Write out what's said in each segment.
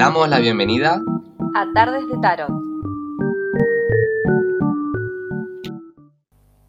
damos la bienvenida a Tardes de Tarot.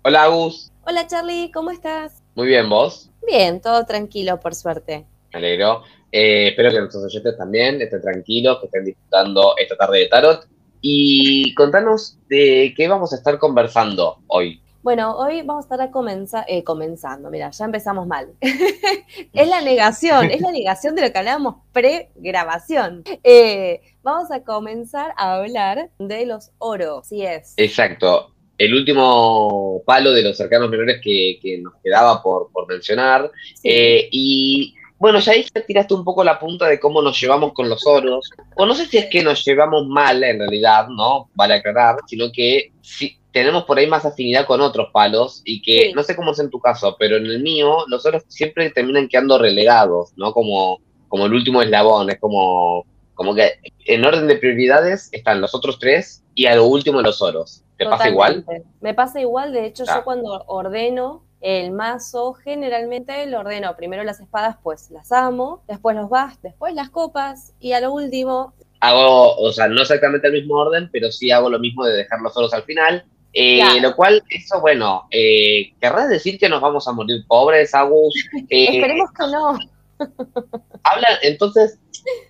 Hola Agus, Hola Charlie, ¿cómo estás? muy bien, ¿vos? Bien, todo tranquilo, por suerte. Me alegro. Eh, espero que nuestros oyentes también estén tranquilos, que estén disfrutando esta tarde de tarot. Y contanos de qué vamos a estar conversando hoy. Bueno, hoy vamos a estar a comenzar, eh, comenzando, mira, ya empezamos mal. es la negación, es la negación de lo que hablábamos pre-grabación. Eh, vamos a comenzar a hablar de los oros, sí es. Exacto. El último palo de los cercanos menores que, que nos quedaba por, por mencionar. Sí. Eh, y bueno, ya ahí tiraste un poco la punta de cómo nos llevamos con los oros. O no sé si es que nos llevamos mal en realidad, ¿no? Vale aclarar, sino que sí, tenemos por ahí más afinidad con otros palos y que Sí. no sé cómo es en tu caso, pero en el mío los oros siempre terminan quedando relegados, ¿no? Como, como el último eslabón, es como, como que en orden de prioridades están los otros tres y a lo último los oros. ¿Te pasa igual? Me pasa igual, de hecho Ah. yo cuando ordeno el mazo, generalmente lo ordeno primero las espadas, pues las amo, después los vas, después las copas y a lo último, Hago, o sea, no exactamente el mismo orden, pero sí hago lo mismo de dejar los oros al final. Eh. Lo cual, eso, bueno, eh, ¿querrás decir que nos vamos a morir pobres, Agus? Eh, esperemos que no. habla, entonces,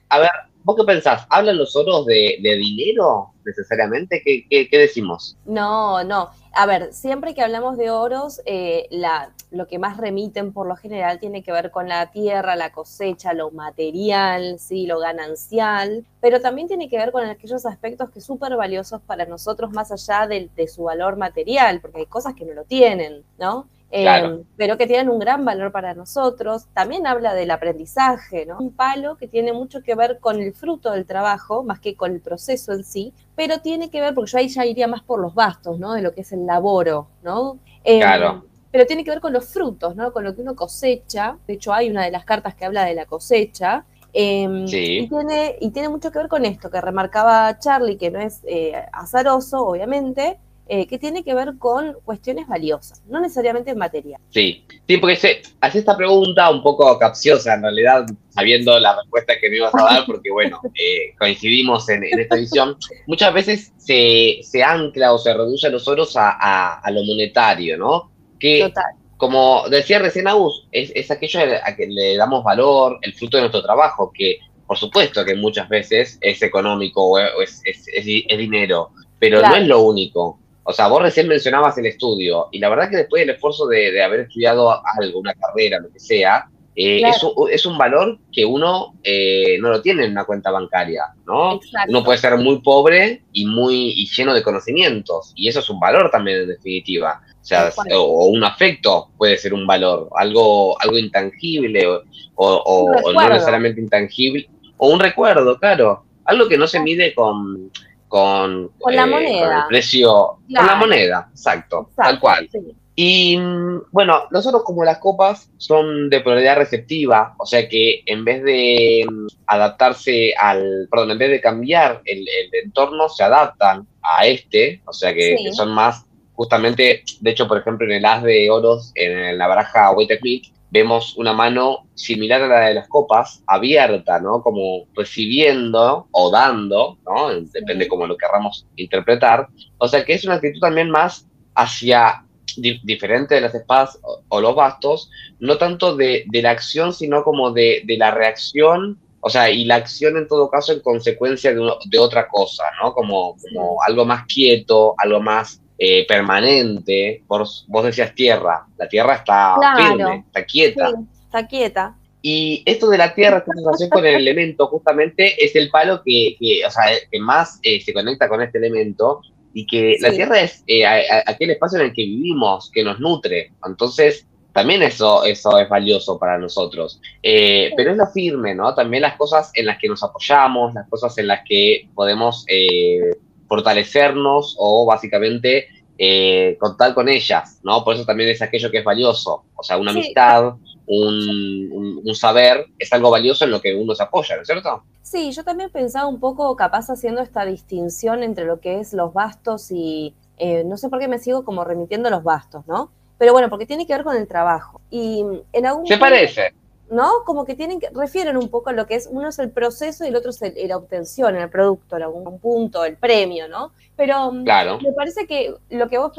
a ver, ¿vos qué pensás? ¿Hablan los oros de, de dinero necesariamente? ¿Qué, qué, qué decimos? No, no. A ver, siempre que hablamos de oros, eh, la, lo que más remiten por lo general tiene que ver con la tierra, la cosecha, lo material, sí, lo ganancial, pero también tiene que ver con aquellos aspectos que son súper valiosos para nosotros más allá de, de su valor material, porque hay cosas que no lo tienen, ¿no? Eh, pero que tienen un gran valor para nosotros. También habla del aprendizaje, ¿no? Un palo que tiene mucho que ver con el fruto del trabajo, más que con el proceso en sí, pero tiene que ver, porque yo ahí ya iría más por los bastos, ¿no? De lo que es el laboro, ¿no? Eh, Claro. Pero tiene que ver con los frutos, ¿no? Con lo que uno cosecha. De hecho, hay una de las cartas que habla de la cosecha. Eh, Sí. y, tiene, y tiene mucho que ver con esto que remarcaba Charlie, que no es eh, azaroso, obviamente, eh, que tiene que ver con cuestiones valiosas, no necesariamente material. Sí, sí, porque se hace esta pregunta un poco capciosa, en realidad, sabiendo la respuesta que me ibas a dar, porque bueno, eh, coincidimos en, en esta edición. Muchas veces se, se ancla o se reduce a los oros a, a- a lo monetario, ¿no? Que, Total. como decía recién Agus, es, es aquello a que le damos valor, el fruto de nuestro trabajo, que por supuesto que muchas veces es económico o es, es- es di- es dinero, pero Claro. no es lo único. O sea, vos recién mencionabas el estudio, y la verdad que después del esfuerzo de, de haber estudiado algo, una carrera, lo que sea, eh, Claro. es, un, es un valor que uno eh, no lo tiene en una cuenta bancaria, ¿no? Exacto. Uno puede ser muy pobre y muy y lleno de conocimientos, y eso es un valor también en definitiva. O sea, un afecto puede ser un valor, algo, algo intangible o, o- no necesariamente intangible, o un recuerdo, claro. Algo que no se mide con, con, Con la eh, moneda. el precio, con la Claro. exacto, exacto, tal cual. sí. Y mm, bueno, nosotros como las copas son de polaridad receptiva, o sea que en vez de mm, adaptarse al, perdón, en vez de cambiar el, el entorno, se adaptan a este, o sea que, Sí. que son más, justamente, de hecho, por ejemplo, en el as de oros, en la baraja White Smith, vemos una mano similar a la de las copas, abierta, ¿no? Como recibiendo o dando, ¿no? Depende como lo querramos interpretar. O sea que es una actitud también más hacia di- diferente de las espadas o, o los bastos, no tanto de, de la acción, sino como de, de la reacción, o sea, y la acción en todo caso en consecuencia de, uno- de otra cosa, ¿no? Como, como algo más quieto, algo más eh, permanente. Vos, vos decías tierra, la tierra está Claro. firme, está quieta. Sí, está quieta. Y esto de la tierra, esta sensación con el elemento, justamente es el palo que, que, o sea, que más eh, se conecta con este elemento y que la tierra es eh, a- a- aquel espacio en el que vivimos, que nos nutre. Entonces, también eso, eso es valioso para nosotros. Eh, Pero es lo firme, ¿no? También las cosas en las que nos apoyamos, las cosas en las que podemos eh, fortalecernos o básicamente eh, contar con ellas, ¿no? Por eso también es aquello que es valioso. O sea, una Sí. amistad, un, un- un saber, es algo valioso en lo que uno se apoya, ¿no es cierto? Sí, yo también pensaba un poco capaz haciendo esta distinción entre lo que es los bastos y eh, no sé por qué me sigo como remitiendo a los bastos, ¿no? Pero bueno, porque tiene que ver con el trabajo. Y en algún ¿Se punto- parece? ¿No? Como que tienen que, refieren un poco a lo que es, uno es el proceso y el otro es la obtención, el producto, algún punto, el premio, ¿no? Pero mm, me parece que lo que vos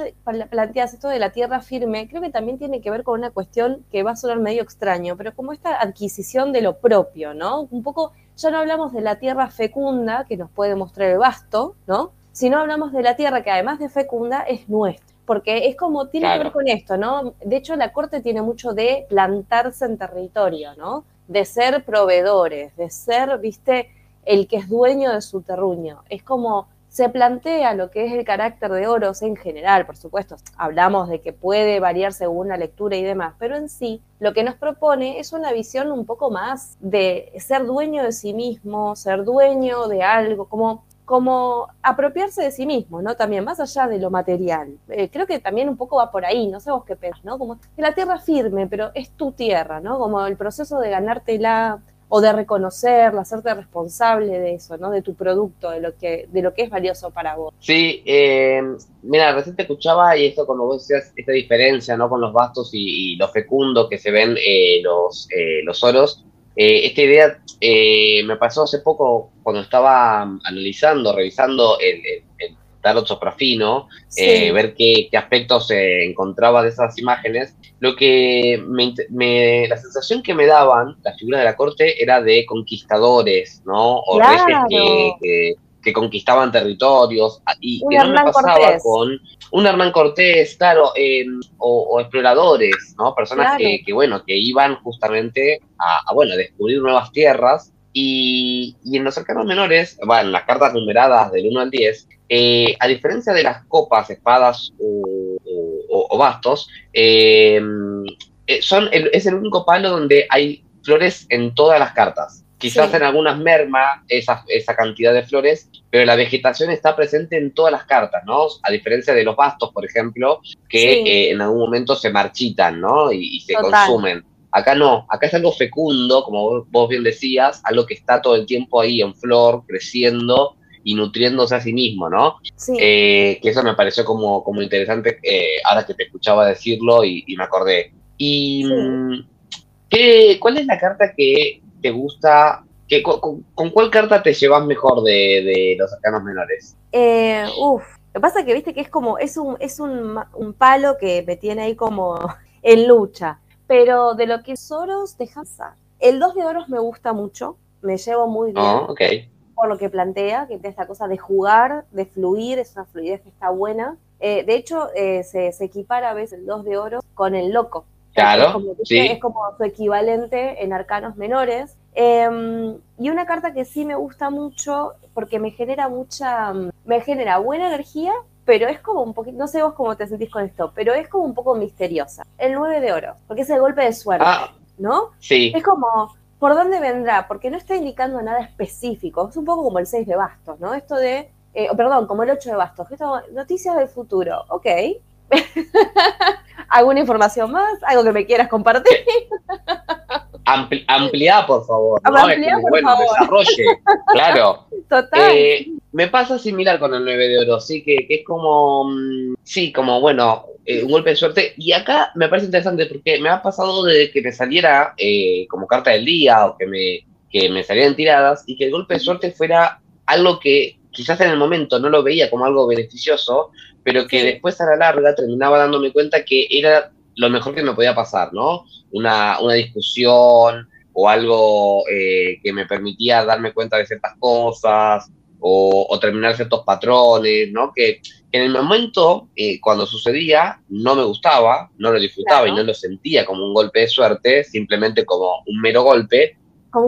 planteas, esto de la tierra firme, creo que también tiene que ver con una cuestión que va a sonar medio extraño, pero como esta adquisición de lo propio, ¿no? Un poco, ya no hablamos de la tierra fecunda, que nos puede mostrar el vasto, ¿no? Sino hablamos de la tierra que además de fecunda es nuestra porque es como, tiene que ver con esto, ¿no? De hecho, la corte tiene mucho de plantarse en territorio, ¿no? De ser proveedores, de ser, viste, el que es dueño de su terruño. Es como se plantea lo que es el carácter de Oros en general, por supuesto, hablamos de que puede variar según la lectura y demás, pero en sí lo que nos propone es una visión un poco más de ser dueño de sí mismo, ser dueño de algo, como como apropiarse de sí mismo, ¿no? También, más allá de lo material. Eh, creo que también un poco va por ahí, no sé vos qué pensás, ¿no? Como que la tierra firme, pero es tu tierra, ¿no? Como el proceso de ganártela o de reconocerla, hacerte responsable de eso, ¿no? De tu producto, de lo que, de lo que es valioso para vos. Sí, eh, mira, recién te escuchaba y esto como vos decías, esta diferencia, ¿no? Con los bastos y, lo fecundo que se ven eh, los, los oros, eh, esta idea eh, me pasó hace poco cuando estaba analizando, revisando el, el, tarot soprafino, eh, ver qué, aspectos se encontraba de esas imágenes. Lo que me, la sensación que me daban las figuras de la corte era de conquistadores, ¿no? O reyes que que conquistaban territorios y que no me pasaba con un Hernán Cortés, claro, em, o, exploradores, ¿no? Personas que, bueno, que iban justamente a, bueno, descubrir nuevas tierras y, en los cercanos menores, bueno, en las cartas numeradas del 1 al 10, eh, a diferencia de las copas, espadas o, bastos, em, eh, son es el único palo donde hay flores en todas las cartas. Quizás en algunas merma esa, esa cantidad de flores, pero la vegetación está presente en todas las cartas, ¿no? A diferencia de los bastos, por ejemplo, que eh, en algún momento se marchitan, ¿no? Y, se consumen. Acá no, acá es algo fecundo, como vos bien decías, algo que está todo el tiempo ahí en flor, creciendo y nutriéndose a sí mismo, ¿no? Sí. Eh, que eso me pareció como, como interesante eh, ahora que te escuchaba decirlo y, me acordé. ¿Y mm, ¿qué, cuál es la carta que te gusta? Que, con, cuál carta te llevas mejor de, los arcanos menores? Eh, uf, lo que pasa es que viste que es como, es un, es un, palo que me tiene ahí como en lucha. Pero de lo que es Soros, deja El 2 de oros me gusta mucho, me llevo muy bien. Oh, por lo que plantea, que esta cosa de jugar, de fluir, es una fluidez que está buena. Eh, de hecho, eh, se, se, equipara a veces el 2 de oro con el loco, Claro, es como, sí. es como su equivalente en arcanos menores. Em, y una carta que sí me gusta mucho porque me genera mucha, me genera buena energía, pero es como un poquito, no sé vos cómo te sentís con esto, pero es como un poco misteriosa. El 9 de oro, porque es el golpe de suerte, ah, ¿no? Sí. Es como, ¿por dónde vendrá? Porque no está indicando nada específico, es un poco como el 6 de bastos, ¿no? Esto de, eh, perdón, como el 8 de bastos, esto, noticias del futuro, ok, ¿Alguna información más? ¿Algo que me quieras compartir? Ampli ampliá, por favor. Ampliá, por favor. Desarrolle, claro. Total. Eh, me pasa similar con el 9 de oro, sí, que, es como, mm, sí, como, bueno, eh, un golpe de suerte. Y acá me parece interesante porque me ha pasado de que me saliera eh, como carta del día o que me, que me salieran tiradas y que el golpe de suerte fuera algo que quizás en el momento no lo veía como algo beneficioso, pero que después a la larga terminaba dándome cuenta que era lo mejor que me podía pasar, ¿no? Una, una discusión o algo eh, que me permitía darme cuenta de ciertas cosas o, terminar ciertos patrones, ¿no? Que, en el momento, eh, cuando sucedía, no me gustaba, no lo disfrutaba y no lo sentía como un golpe de suerte, simplemente como un mero golpe,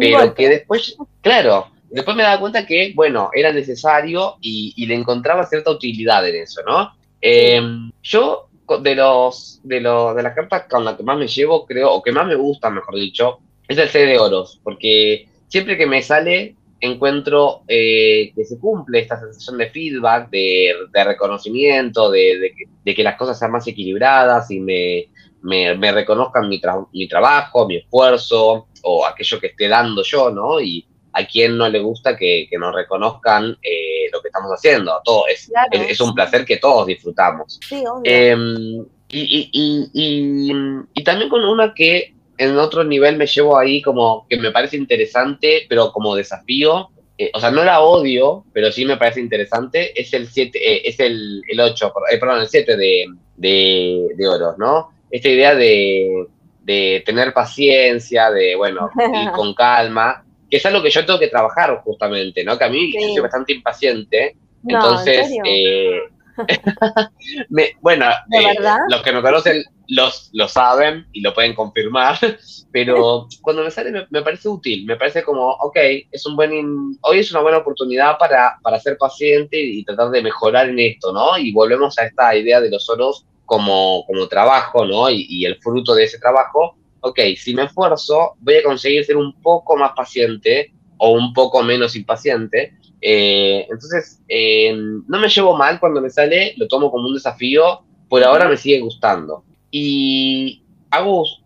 pero que después, claro, después me daba cuenta que, bueno, era necesario y, le encontraba cierta utilidad en eso, ¿no? Em, yo, de los, de los, de las cartas con las que más me llevo, creo, o que más me gusta, mejor dicho, es el C de oros, porque siempre que me sale encuentro eh, que se cumple esta sensación de feedback, de, reconocimiento, de, que, las cosas sean más equilibradas y me, me, reconozcan mi, mi trabajo, mi esfuerzo o aquello que esté dando yo, ¿no? Y, a quien no le gusta que, nos reconozcan eh, lo que estamos haciendo. Todo es, es, un placer que todos disfrutamos. Sí, em, y, y, también con una que en otro nivel me llevo ahí como que me parece interesante, pero como desafío. Eh, o sea, no la odio, pero sí me parece interesante. Es el 7, eh, es el, el 8, perdón, el 7 de, de, de oros, ¿no? Esta idea de, de tener paciencia, de, bueno, ir con calma, que es algo que yo tengo que trabajar justamente, ¿no? Que a mí yo soy bastante impaciente. entonces, eh, bueno, eh, los que me conocen los, lo saben y lo pueden confirmar, pero cuando me sale me, parece útil, me parece como, ok, es un buen, hoy es una buena oportunidad para, para ser paciente y, tratar de mejorar en esto, ¿no? Y volvemos a esta idea de los oros como, como trabajo, ¿no? Y, y el fruto de ese trabajo, ok, si me esfuerzo, voy a conseguir ser un poco más paciente o un poco menos impaciente, eh, entonces, eh, no me llevo mal cuando me sale, lo tomo como un desafío, por ahora me sigue gustando. Y Agus,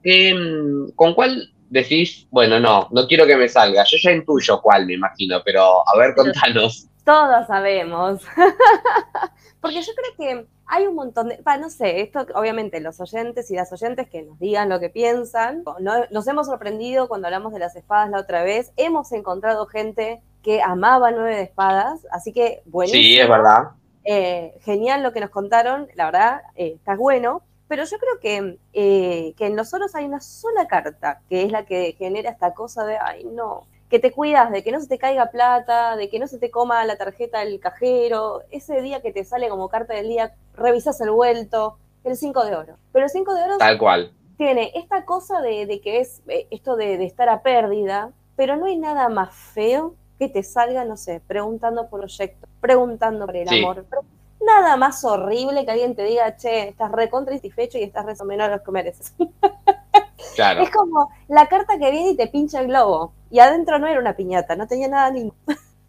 ¿con cuál decís, bueno, no, no quiero que me salga? Yo ya intuyo cuál, me imagino, pero a ver, contanos. Todos sabemos. Porque yo creo que hay un montón de, no sé, esto obviamente los oyentes y las oyentes que nos digan lo que piensan. nos hemos sorprendido cuando hablamos de las espadas la otra vez. Hemos encontrado gente que amaba Nueve de Espadas, así que buenísimo. Sí, es verdad. Eh, genial lo que nos contaron, la verdad, eh, está bueno. Pero yo creo que, eh, que en los oros hay una sola carta, que es la que genera esta cosa de, ay, no, que te cuidas de que no se te caiga plata, de que no se te coma la tarjeta del cajero, ese día que te sale como carta del día, revisas el vuelto, el 5 de oro. Pero el 5 de oro Tal cual. tiene esta cosa de, que es esto de, estar a pérdida, pero no hay nada más feo que te salga, no sé, preguntando por proyectos, preguntando por el amor. nada más horrible que alguien te diga, che, estás recontra satisfecho y estás re menos lo que mereces. Claro. Es como la carta que viene y te pincha el globo. Y adentro no era una piñata, no tenía nada lindo.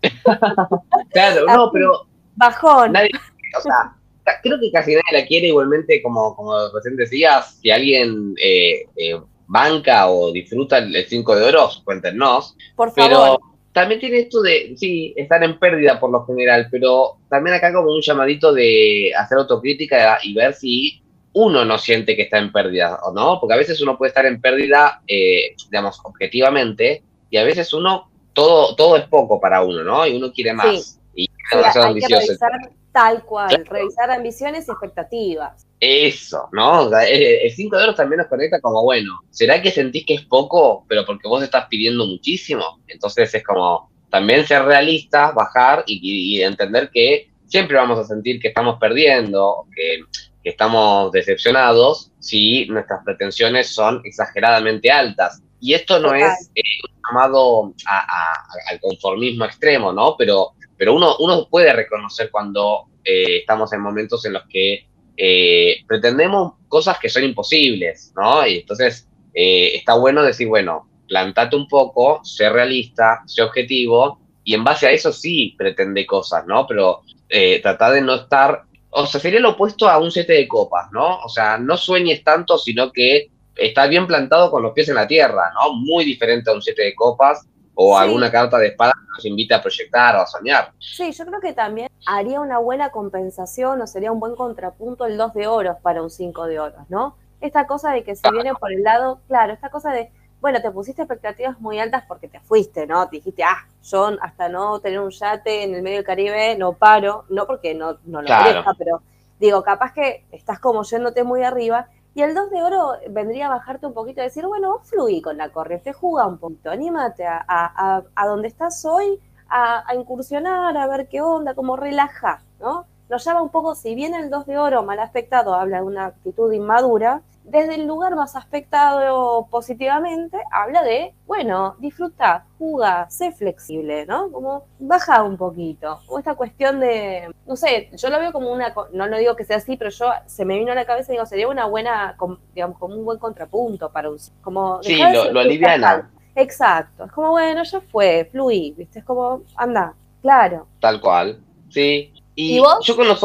claro, no, pero. Bajón. o sea, creo que casi nadie la quiere igualmente, como, como recién decías, si alguien eh, eh, banca o disfruta el 5 de oro, cuéntenos. Por favor. Pero también tiene esto de, sí, estar en pérdida por lo general, pero también acá como un llamadito de hacer autocrítica y ver si uno no siente que está en pérdida o no, porque a veces uno puede estar en pérdida, eh, digamos, objetivamente, y a veces uno, todo, todo es poco para uno, ¿no? Y uno quiere más. Y hay que revisar tal cual, revisar ambiciones y expectativas. Eso, ¿no? el 5 de oro también nos conecta como, bueno, ¿será que sentís que es poco, pero porque vos estás pidiendo muchísimo? Entonces es como también ser realistas, bajar y, entender que siempre vamos a sentir que estamos perdiendo, que, estamos decepcionados si nuestras pretensiones son exageradamente altas. Y esto no es eh, un llamado al conformismo extremo, ¿no? Pero, pero uno, uno puede reconocer cuando eh, estamos en momentos en los que eh, pretendemos cosas que son imposibles, ¿no? Y entonces eh, está bueno decir, bueno, plantate un poco, sé realista, sé objetivo, y en base a eso sí pretende cosas, ¿no? Pero eh, trata de no estar, o sea, sería lo opuesto a un siete de copas, ¿no? O sea, no sueñes tanto, sino que está bien plantado con los pies en la tierra, ¿no? Muy diferente a un siete de copas, o alguna carta de espada que nos invita a proyectar o a soñar. Sí, yo creo que también haría una buena compensación o sería un buen contrapunto el 2 de oros para un 5 de oros, ¿no? Esta cosa de que se viene por el lado, claro, esta cosa de, bueno, te pusiste expectativas muy altas porque te fuiste, ¿no? Te dijiste, ah, yo hasta no tener un yate en el medio del Caribe no paro, no porque no, no lo claro. pero digo, capaz que estás como yéndote muy arriba y el 2 de oro vendría a bajarte un poquito y decir, bueno, fluí con la corriente, juega un poquito, anímate a, a, a, donde estás hoy, a, incursionar, a ver qué onda, como relaja, ¿no? Nos llama un poco, si bien el 2 de oro mal aspectado habla de una actitud inmadura, desde el lugar más aspectado positivamente, habla de, bueno, disfruta, juga, sé flexible, ¿no? Como baja un poquito. O esta cuestión de, no sé, yo lo veo como una, no lo digo que sea así, pero yo se me vino a la cabeza y digo, sería una buena, digamos, como un buen contrapunto para un... Como sí, lo, lo aliviana. Exacto, es como, bueno, ya fue, fluí, ¿viste? Es como, anda, claro. Tal cual, sí. Y, yo con los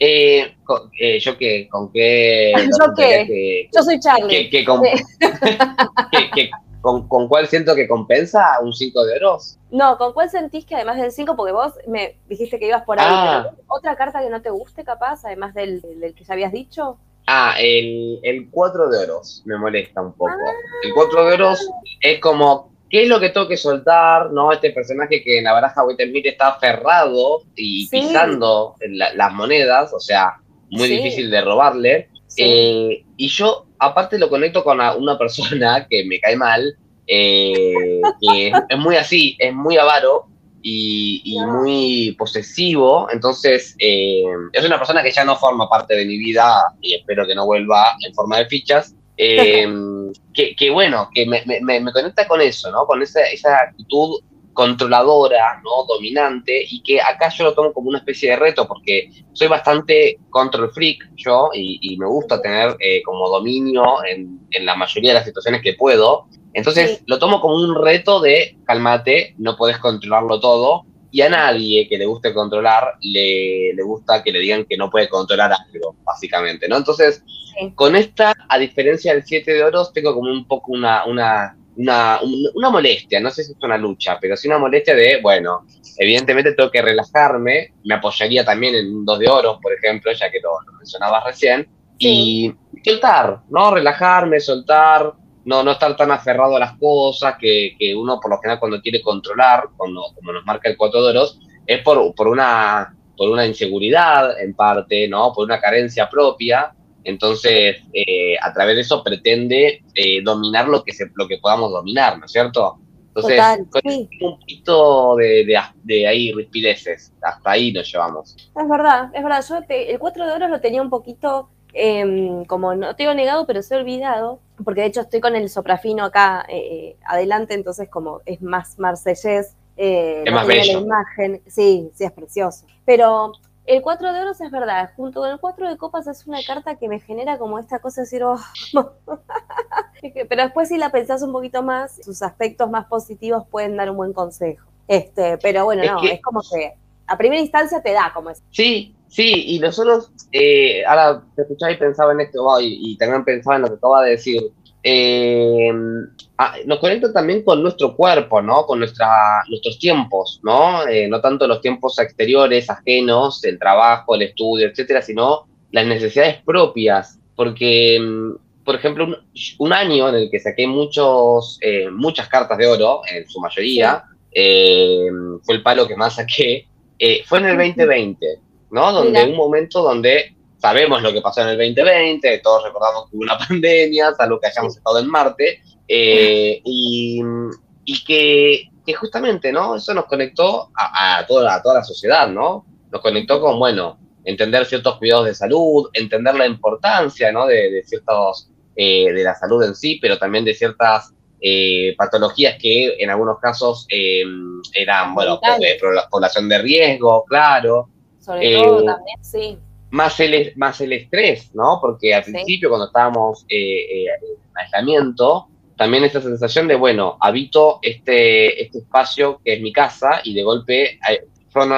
eh, eh, yo qué, con qué. yo qué. yo soy Charlie. con, con, cuál siento que compensa un 5 de oros? No, ¿con cuál sentís que además del 5, porque vos me dijiste que ibas por ahí, ah. otra carta que no te guste capaz, además del, del, que ya habías dicho? Ah, el, el 4 de oros me molesta un poco. El 4 de oros es como, ¿qué es lo que tengo que soltar? ¿No? Este personaje que en la baraja Wittenmith está aferrado y pisando las monedas, o sea, muy difícil de robarle. Eh, y yo, aparte, lo conecto con una persona que me cae mal, eh, que es muy así, es muy avaro, y, muy posesivo. Entonces, eh, es una persona que ya no forma parte de mi vida y espero que no vuelva en forma de fichas. Eh, que, bueno, que me, me, conecta con eso, ¿no? Con esa, esa actitud controladora, ¿no? Dominante, y que acá yo lo tomo como una especie de reto, porque soy bastante control freak yo, y, me gusta tener eh, como dominio en, en, la mayoría de las situaciones que puedo, entonces lo tomo como un reto de, cálmate, no puedes controlarlo todo. Y a nadie que le guste controlar, le, le gusta que le digan que no puede controlar algo, básicamente, ¿no? Entonces, con esta, a diferencia del 7 de oros, tengo como un poco una, una, una, una molestia, no sé si es una lucha, pero sí una molestia de, bueno, evidentemente tengo que relajarme, me apoyaría también en un 2 de oros, por ejemplo, ya que lo, mencionabas recién, y soltar, ¿no? Relajarme, soltar, no, no estar tan aferrado a las cosas que, que uno por lo general cuando quiere controlar, cuando, como nos marca el cuatro de oros, es por, por, una, por una inseguridad en parte, ¿no? Por una carencia propia. Entonces, eh, a través de eso pretende eh, dominar lo que, se, lo que podamos dominar, ¿no es cierto? Entonces, un poquito de, de, de, ahí rispideces, hasta ahí nos llevamos. Es verdad, es verdad. Yo el cuatro de oros lo tenía un poquito Em, como no te he negado, pero se he olvidado, porque de hecho estoy con el soprafino acá eh, adelante, entonces como es más marsellés, eh, es más bello. la imagen, sí, sí es precioso. Pero el 4 de oros es verdad, junto con el 4 de copas es una carta que me genera como esta cosa de decir, oh, pero después si la pensás un poquito más, sus aspectos más positivos pueden dar un buen consejo. Este, pero bueno, no, es como que a primera instancia te da como es. Sí, Sí, y nosotros, eh, ahora te escuchaba y pensaba en esto, y, también pensaba en lo que acaba de decir. Eh, ah, nos conecta también con nuestro cuerpo, ¿no? Con nuestra, nuestros tiempos, ¿no? Eh, no tanto los tiempos exteriores, ajenos, el trabajo, el estudio, etcétera, sino las necesidades propias. Porque, mm, por ejemplo, un, año en el que saqué muchos, muchas cartas de oro, en su mayoría, fue el palo que más saqué, fue en el 2020. ¿No? Donde un momento donde sabemos lo que pasó en el 2020, todos recordamos que hubo una pandemia, salvo que hayamos estado en Marte, eh, y, que, justamente, ¿no? Eso nos conectó a, toda, a toda la sociedad, ¿no? Nos conectó con, bueno, entender ciertos cuidados de salud, entender la importancia, ¿no? De, ciertos, eh, de la salud en sí, pero también de ciertas eh, patologías que en algunos casos eran, bueno, población de riesgo, claro, sobre todo eh, también, sí. Más el, más el estrés, ¿no? Porque al principio, cuando estábamos eh, eh, en aislamiento, también esta sensación de, bueno, habito este, este espacio que es mi casa y de golpe,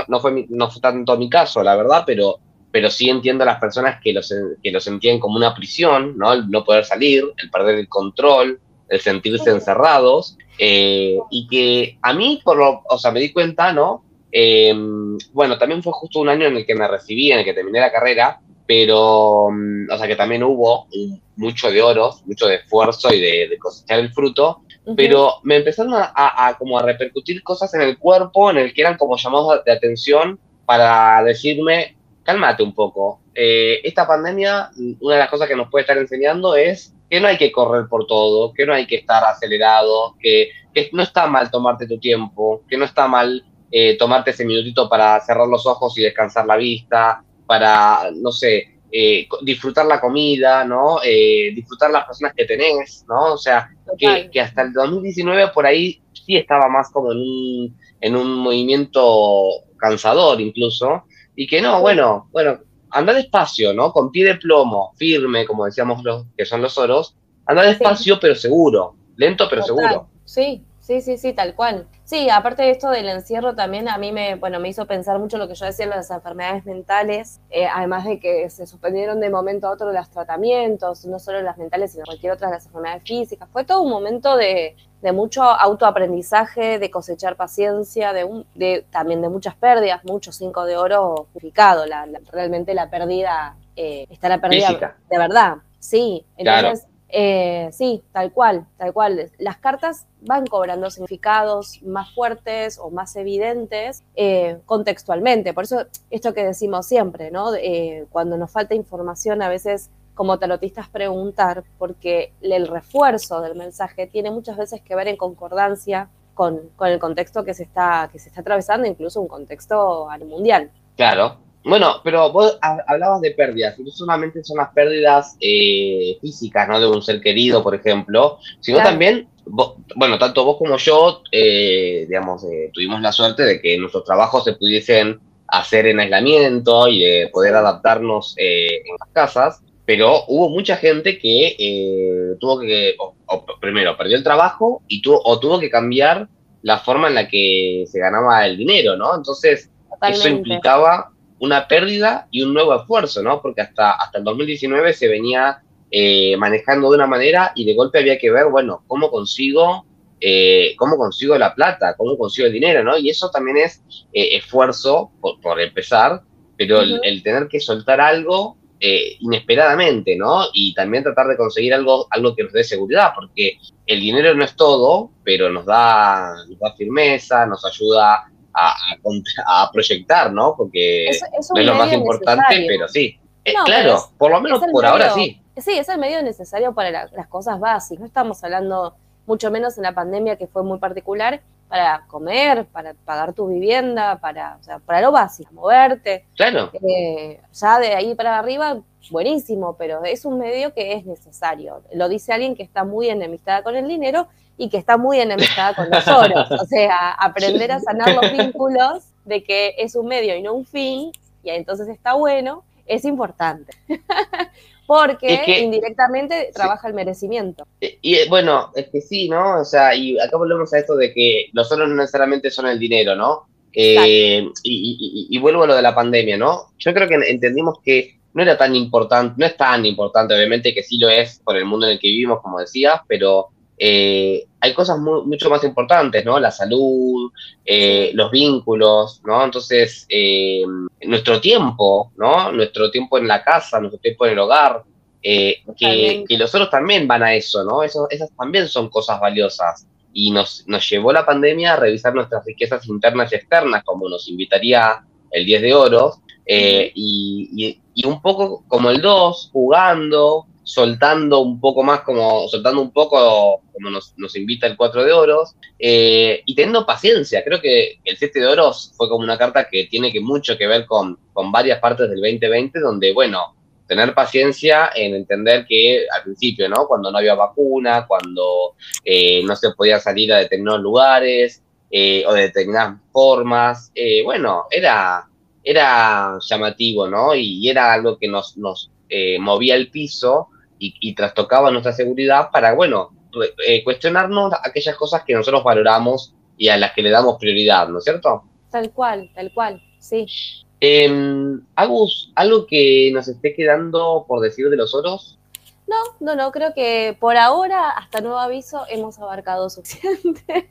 no, fue, no fue tanto mi caso, la verdad, pero, pero sí entiendo a las personas que lo, que lo sentían como una prisión, ¿no? El no poder salir, el perder el control, el sentirse encerrados, y que a mí, por lo, o sea, me di cuenta, ¿no? Em, bueno, también fue justo un año en el que me recibí, en el que terminé la carrera, pero, mm, o sea, que también hubo mucho de oro, mucho de esfuerzo y de, cosechar el fruto, pero me empezaron a, como a repercutir cosas en el cuerpo, en el que eran como llamados de atención para decirme, cálmate un poco. Eh, esta pandemia, una de las cosas que nos puede estar enseñando es que no hay que correr por todo, que no hay que estar acelerado, que, que no está mal tomarte tu tiempo, que no está mal eh, tomarte ese minutito para cerrar los ojos y descansar la vista, para, no sé, eh, disfrutar la comida, ¿no? Eh, disfrutar las personas que tenés, ¿no? O sea, que, que, hasta el 2019 por ahí sí estaba más como en un, en un movimiento cansador incluso, y que no, bueno, bueno, anda despacio, ¿no? Con pie de plomo, firme, como decíamos los que son los oros, anda despacio pero seguro, lento pero seguro. Sí, sí, sí, sí, tal cual. Sí, aparte de esto del encierro también a mí me, bueno, me hizo pensar mucho lo que yo decía de las enfermedades mentales, eh, además de que se suspendieron de momento a otro los tratamientos, no solo las mentales, sino cualquier otra de las enfermedades físicas. Fue todo un momento de, de mucho autoaprendizaje, de cosechar paciencia, de, un, de también de muchas pérdidas, muchos cinco de oro justificado, la, realmente la pérdida eh, está la pérdida de verdad. Sí, entonces, eh, sí, tal cual, tal cual. Las cartas van cobrando significados más fuertes o más evidentes eh, contextualmente. Por eso, esto que decimos siempre, ¿no? cuando nos falta información, a veces como tarotistas preguntar, porque el refuerzo del mensaje tiene muchas veces que ver en concordancia con, el contexto que se, está, que se está atravesando, incluso un contexto mundial. Claro. Bueno, pero vos hablabas de pérdidas, y no solamente son las pérdidas eh, físicas, ¿no? De un ser querido, por ejemplo, sino también, bueno, tanto vos como yo, eh, digamos, eh, tuvimos la suerte de que nuestros trabajos se pudiesen hacer en aislamiento y de poder adaptarnos en las casas pero hubo mucha gente que eh, tuvo que, primero, perdió el trabajo y tuvo, o tuvo que cambiar la forma en la que se ganaba el dinero, ¿no? Entonces, eso implicaba una pérdida y un nuevo esfuerzo, ¿no? Porque hasta, hasta el 2019 se venía eh, manejando de una manera y de golpe había que ver, bueno, cómo consigo, eh, cómo consigo la plata, cómo consigo el dinero, ¿no? Y eso también es esfuerzo, por, empezar, pero el, tener que soltar algo eh, inesperadamente, ¿no? Y también tratar de conseguir algo, algo que nos dé seguridad, porque el dinero no es todo, pero nos da, firmeza, nos ayuda a, proyectar, ¿no? Porque no es lo más importante, pero sí. Eh, claro, por lo menos por ahora sí. Sí, es el medio necesario para las cosas básicas. No estamos hablando mucho menos en la pandemia que fue muy particular, para comer, para pagar tu vivienda, para, o sea, para lo básico, moverte. Claro. Eh, ya de ahí para arriba, buenísimo, pero es un medio que es necesario. Lo dice alguien que está muy enemistada con el dinero y que está muy enemistada con los oros. O sea, aprender a sanar los vínculos de que es un medio y no un fin, y entonces está bueno, es importante. porque indirectamente trabaja el merecimiento. Y, eh, bueno, es que sí, ¿no? O sea, y acá volvemos a esto de que los solos no necesariamente son el dinero, ¿no? Eh, y, vuelvo a lo de la pandemia, ¿no? Yo creo que entendimos que no era tan importante, no es tan importante, obviamente que sí lo es por el mundo en el que vivimos, como decías, pero eh, hay cosas mucho más importantes, ¿no? La salud, los vínculos, ¿no? Entonces, nuestro tiempo, ¿no? Nuestro tiempo en la casa, nuestro tiempo en el hogar, eh, que, los otros también van a eso, ¿no? Eso, esas también son cosas valiosas. Y nos, nos llevó la pandemia a revisar nuestras riquezas internas y externas, como nos invitaría el 10 de oro, eh, y, y, un poco como el 2, jugando, soltando un poco más, como soltando un poco como nos, nos invita el 4 de oros, eh, y teniendo paciencia. Creo que el 7 de oros fue como una carta que tiene que mucho que ver con, con varias partes del 2020, donde, bueno, tener paciencia en entender que al principio, ¿no? Cuando no había vacuna, cuando eh, no se podía salir a determinados lugares eh, o de determinadas formas, bueno, era, era llamativo, ¿no? Y, era algo que nos, nos movía el piso y, trastocaba nuestra seguridad para, bueno, eh, cuestionarnos aquellas cosas que nosotros valoramos y a las que le damos prioridad, ¿no es cierto? Tal cual, tal cual, sí. Eh, Agus, ¿algo que nos esté quedando por decir de los oros? No, no, no, creo que por ahora, hasta nuevo aviso, hemos abarcado suficiente.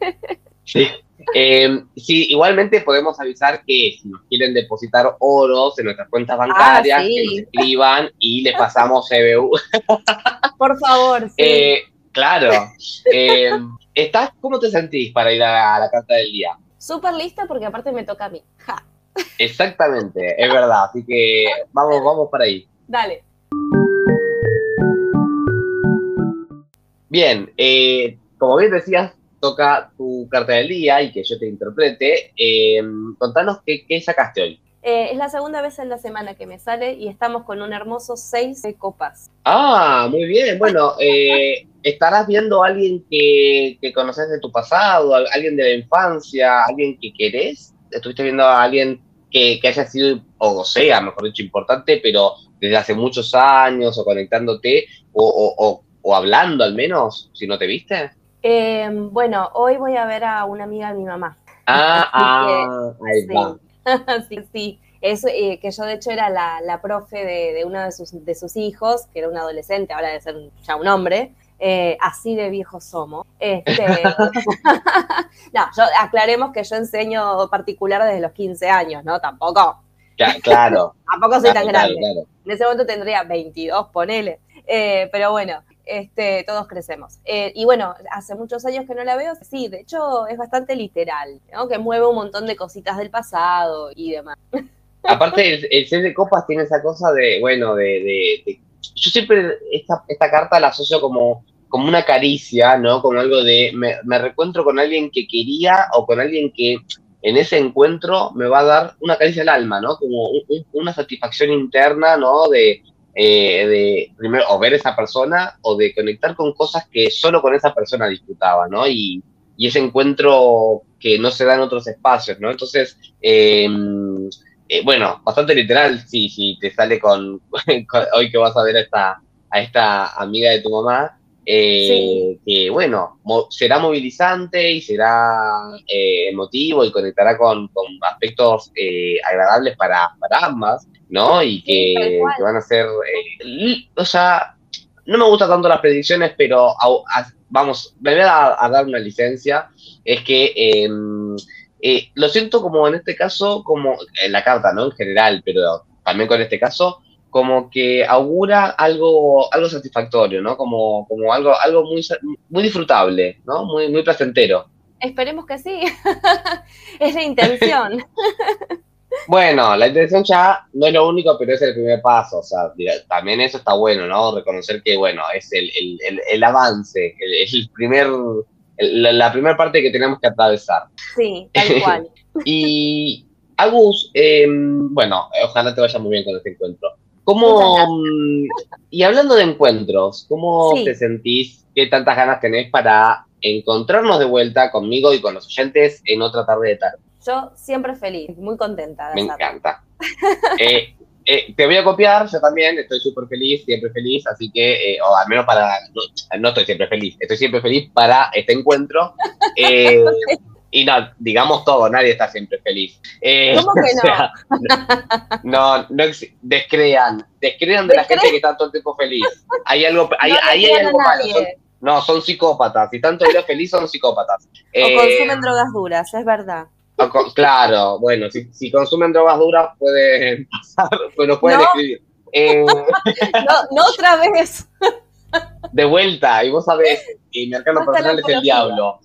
Sí. Em, sí, igualmente podemos avisar que si nos quieren depositar oros en nuestras cuentas bancarias, ah, que nos escriban y les pasamos CBU. Por favor. Sí. Eh, claro. Em, ¿estás, ¿Cómo te sentís para ir a, la carta del día? Súper lista porque aparte me toca a mí. Exactamente, es verdad. Así que vamos, vamos para ahí. Dale. Bien, eh, como bien decías, toca tu carta del día y que yo te interprete. Eh, contanos qué, sacaste hoy. Eh, es la segunda vez en la semana que me sale y estamos con un hermoso seis de copas. Ah, muy bien. Bueno, eh, estarás viendo a alguien que, conoces de tu pasado, alguien de la infancia, alguien que querés. ¿Estuviste viendo a alguien que, haya sido, o sea, mejor dicho, importante, pero desde hace muchos años, o conectándote, o, o hablando al menos, si no te viste? Eh, bueno, hoy voy a ver a una amiga de mi mamá. Ah, ah ahí sí. va. sí, sí. Eh, que yo de hecho era la, profe de, uno de sus, de sus hijos, que era un adolescente, ahora de ser ya un hombre. Eh, así de viejos somos. Este, no, yo, aclaremos que yo enseño particular desde los 15 años, ¿no? Tampoco claro. Tampoco soy tan grande. En ese momento tendría 22, ponele. Eh, pero bueno, este, todos crecemos. Eh, y bueno, hace muchos años que no la veo, sí, de hecho es bastante literal, ¿no? Que mueve un montón de cositas del pasado y demás. Aparte, el, el de copas tiene esa cosa de, bueno, de, yo siempre esta, carta la asocio como, como una caricia, ¿no? Como algo de, me, me con alguien que quería o con alguien que en ese encuentro me va a dar una caricia al alma, ¿no? Como una satisfacción interna, ¿no? De, eh, de primero o ver esa persona o de conectar con cosas que solo con esa persona disfrutaba, ¿no? Y, ese encuentro que no se da en otros espacios, ¿no? Entonces, em, eh, bueno, bastante literal, sí, sí, te sale con, hoy que vas a ver a esta, a esta amiga de tu mamá, eh, que bueno, será movilizante y será emotivo y conectará con, aspectos agradables para, para ambas. ¿no? Y que, van a ser, eh, o sea, no me gustan tanto las predicciones, pero vamos, me voy a, dar una licencia, es que em, eh, lo siento como en este caso, como en la carta, ¿no? En general, pero también con este caso, como que augura algo, algo satisfactorio, ¿no? Como, como algo, algo muy, muy disfrutable, ¿no? Muy, muy placentero. Esperemos que sí. es la intención. Bueno, la intención ya no es lo único, pero es el primer paso. O sea, también eso está bueno, ¿no? Reconocer que, bueno, es el, el, el, avance, es el primer, la, primera parte que tenemos que atravesar. Sí, tal cual. y, Agus, em, bueno, ojalá te vaya muy bien con este encuentro. ¿Cómo, mm, y hablando de encuentros, ¿cómo te sentís? ¿Qué tantas ganas tenés para encontrarnos de vuelta conmigo y con los oyentes en otra tarde de tarde? Yo siempre feliz, muy contenta. Me encanta. Eh, eh, te voy a copiar, yo también estoy súper feliz, siempre feliz, así que, eh, o al menos para, no, estoy siempre feliz, estoy siempre feliz para este encuentro. y no, digamos todo, nadie está siempre feliz. ¿Cómo que no? no, no, descrean, descrean de la gente que está todo el tiempo feliz. Hay algo, hay, hay algo malo. no, son psicópatas. Si tanto eres feliz, son psicópatas. O consumen drogas duras, es verdad. Claro, bueno, si, consumen drogas duras pueden pasar, pues pueden escribir. Eh, no, no otra vez. De vuelta, y vos sabés, y mi arcano personal es el diablo.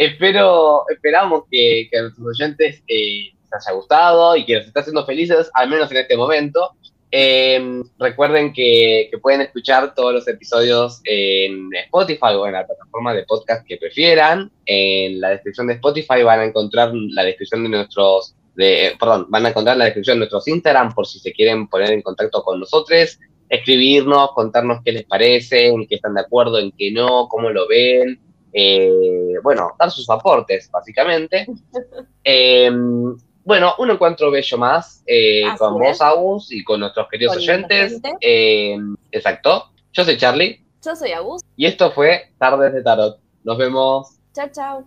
Espero, esperamos que, a nuestros oyentes eh, les haya gustado y que nos esté haciendo felices, al menos en este momento. Em, recuerden que, pueden escuchar todos los episodios en Spotify o en la plataforma de podcast que prefieran. En la descripción de Spotify van a encontrar la descripción de nuestros, de, perdón, van a encontrar la descripción de nuestros Instagram por si se quieren poner en contacto con nosotros, escribirnos, contarnos qué les parece, en qué están de acuerdo, en qué no, cómo lo ven. Eh, bueno, dar sus aportes, básicamente. Em, bueno, un encuentro bello más eh, con vos, Agus, y con nuestros queridos oyentes. Eh, exacto. Yo soy Charlie. Yo soy Agus. Y esto fue Tardes de Tarot. Nos vemos. Chao, chao.